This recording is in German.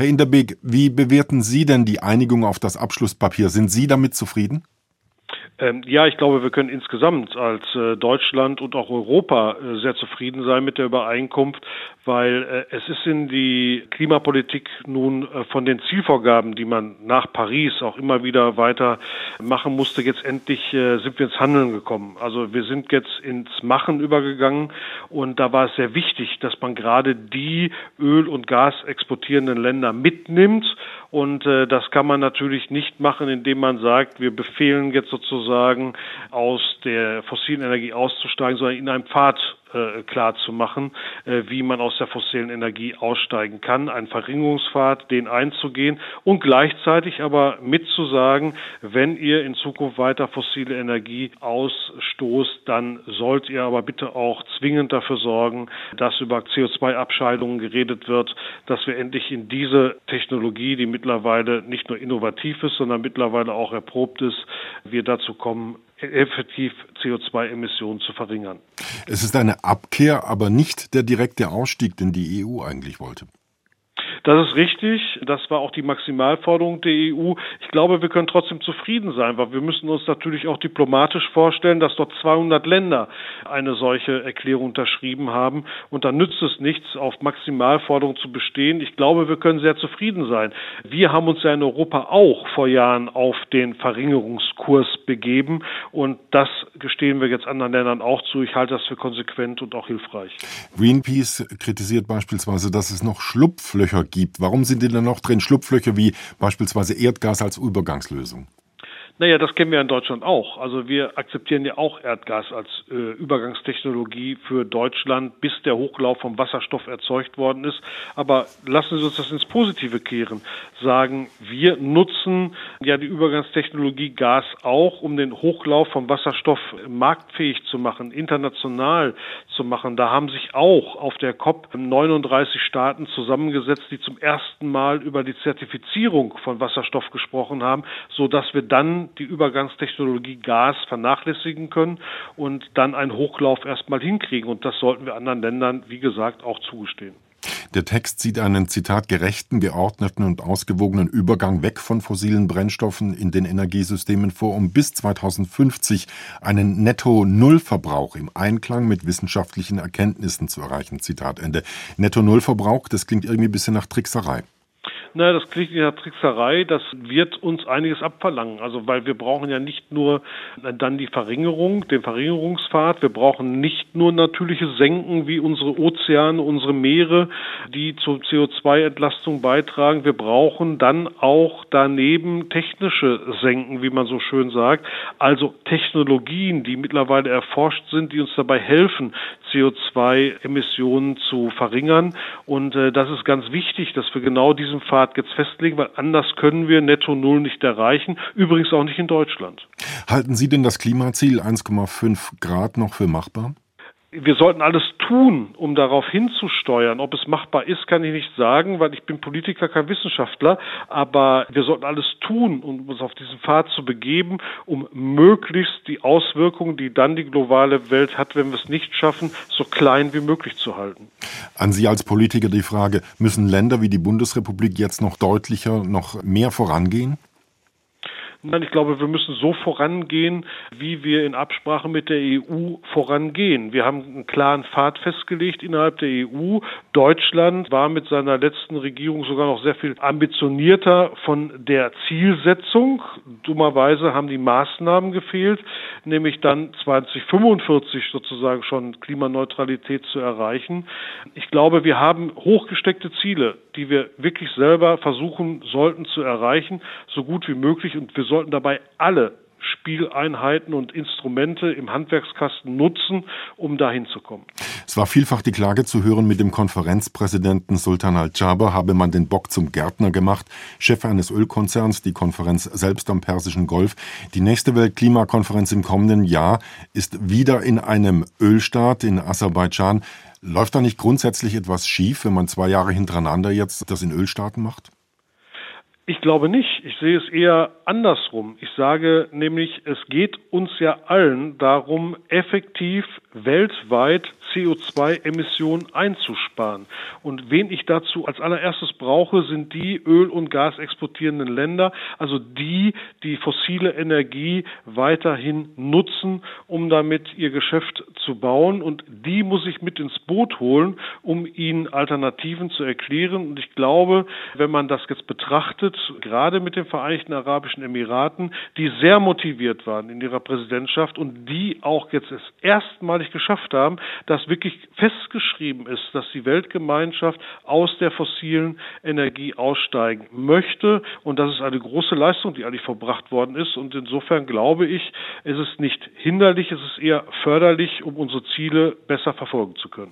Herr Inderbeek, wie bewerten Sie denn die Einigung auf das Abschlusspapier? Sind Sie damit zufrieden? Ähm, ja, ich glaube, wir können insgesamt als äh, Deutschland und auch Europa äh, sehr zufrieden sein mit der Übereinkunft, weil äh, es ist in die Klimapolitik nun äh, von den Zielvorgaben, die man nach Paris auch immer wieder weiter machen musste, jetzt endlich äh, sind wir ins Handeln gekommen. Also wir sind jetzt ins Machen übergegangen und da war es sehr wichtig, dass man gerade die Öl- und Gas exportierenden Länder mitnimmt und äh, das kann man natürlich nicht machen, indem man sagt, wir befehlen jetzt sozusagen aus der fossilen Energie auszusteigen, sondern in einem Pfad äh, klar zu machen, äh, wie man aus der fossilen Energie aussteigen kann, einen Verringerungspfad, den einzugehen und gleichzeitig aber mitzusagen, wenn ihr in Zukunft weiter fossile Energie ausstoßt, dann sollt ihr aber bitte auch zwingend dafür sorgen, dass über CO2-Abscheidungen geredet wird, dass wir endlich in diese Technologie, die mittlerweile nicht nur innovativ ist, sondern mittlerweile auch erprobt ist, wir dazu kommen, effektiv CO2-Emissionen zu verringern. Es ist eine Abkehr, aber nicht der direkte Ausstieg, den die EU eigentlich wollte. Das ist richtig. Das war auch die Maximalforderung der EU. Ich glaube, wir können trotzdem zufrieden sein, weil wir müssen uns natürlich auch diplomatisch vorstellen, dass dort 200 Länder eine solche Erklärung unterschrieben haben. Und dann nützt es nichts, auf Maximalforderungen zu bestehen. Ich glaube, wir können sehr zufrieden sein. Wir haben uns ja in Europa auch vor Jahren auf den Verringerungskurs begeben. Und das gestehen wir jetzt anderen Ländern auch zu. Ich halte das für konsequent und auch hilfreich. Greenpeace kritisiert beispielsweise, dass es noch Schlupflöcher gibt. Warum sind denn da noch drin Schlupflöcher wie beispielsweise Erdgas als Übergangslösung? Naja, das kennen wir in Deutschland auch. Also wir akzeptieren ja auch Erdgas als äh, Übergangstechnologie für Deutschland, bis der Hochlauf vom Wasserstoff erzeugt worden ist. Aber lassen Sie uns das ins Positive kehren. Sagen, wir nutzen ja die Übergangstechnologie Gas auch, um den Hochlauf vom Wasserstoff marktfähig zu machen, international zu machen. Da haben sich auch auf der COP 39 Staaten zusammengesetzt, die zum ersten Mal über die Zertifizierung von Wasserstoff gesprochen haben, so dass wir dann die Übergangstechnologie Gas vernachlässigen können und dann einen Hochlauf erstmal hinkriegen. Und das sollten wir anderen Ländern, wie gesagt, auch zugestehen. Der Text sieht einen Zitat gerechten, geordneten und ausgewogenen Übergang weg von fossilen Brennstoffen in den Energiesystemen vor, um bis 2050 einen Netto-Null-Verbrauch im Einklang mit wissenschaftlichen Erkenntnissen zu erreichen. Zitat Ende. Netto-Null-Verbrauch, das klingt irgendwie ein bisschen nach Trickserei. Na, das klingt in der Trickserei. Das wird uns einiges abverlangen. Also, weil wir brauchen ja nicht nur dann die Verringerung, den Verringerungspfad. Wir brauchen nicht nur natürliche Senken wie unsere Ozeane, unsere Meere, die zur CO2-Entlastung beitragen. Wir brauchen dann auch daneben technische Senken, wie man so schön sagt. Also Technologien, die mittlerweile erforscht sind, die uns dabei helfen, CO2-Emissionen zu verringern. Und äh, das ist ganz wichtig, dass wir genau diesen Pfad Pfad jetzt festlegen, weil anders können wir Netto Null nicht erreichen. Übrigens auch nicht in Deutschland. Halten Sie denn das Klimaziel 1,5 Grad noch für machbar? Wir sollten alles tun, um darauf hinzusteuern. Ob es machbar ist, kann ich nicht sagen, weil ich bin Politiker, kein Wissenschaftler. Aber wir sollten alles tun, um uns auf diesen Pfad zu begeben, um möglichst die Auswirkungen, die dann die globale Welt hat, wenn wir es nicht schaffen, so klein wie möglich zu halten. An Sie als Politiker die Frage, müssen Länder wie die Bundesrepublik jetzt noch deutlicher, noch mehr vorangehen? Nein, ich glaube, wir müssen so vorangehen, wie wir in Absprache mit der EU vorangehen. Wir haben einen klaren Pfad festgelegt innerhalb der EU. Deutschland war mit seiner letzten Regierung sogar noch sehr viel ambitionierter von der Zielsetzung. Dummerweise haben die Maßnahmen gefehlt, nämlich dann 2045 sozusagen schon Klimaneutralität zu erreichen. Ich glaube, wir haben hochgesteckte Ziele, die wir wirklich selber versuchen sollten zu erreichen, so gut wie möglich. Und wir sollten dabei alle Spieleinheiten und Instrumente im Handwerkskasten nutzen, um dahin zu kommen. Es war vielfach die Klage zu hören, mit dem Konferenzpräsidenten Sultan Al-Jaber habe man den Bock zum Gärtner gemacht, Chef eines Ölkonzerns, die Konferenz selbst am Persischen Golf. Die nächste Weltklimakonferenz im kommenden Jahr ist wieder in einem Ölstaat, in Aserbaidschan. Läuft da nicht grundsätzlich etwas schief, wenn man zwei Jahre hintereinander jetzt das in Ölstaaten macht? Ich glaube nicht. Ich sehe es eher andersrum. Ich sage nämlich, es geht uns ja allen darum, effektiv weltweit CO2-Emissionen einzusparen. Und wen ich dazu als allererstes brauche, sind die Öl- und Gas exportierenden Länder, also die, die fossile Energie weiterhin nutzen, um damit ihr Geschäft zu bauen. Und die muss ich mit ins Boot holen, um ihnen Alternativen zu erklären. Und ich glaube, wenn man das jetzt betrachtet, gerade mit den Vereinigten Arabischen Emiraten, die sehr motiviert waren in ihrer Präsidentschaft und die auch jetzt es erstmalig geschafft haben, dass wirklich festgeschrieben ist, dass die Weltgemeinschaft aus der fossilen Energie aussteigen möchte. Und das ist eine große Leistung, die eigentlich verbracht worden ist. Und insofern glaube ich, es ist nicht hinderlich, es ist eher förderlich, um unsere Ziele besser verfolgen zu können.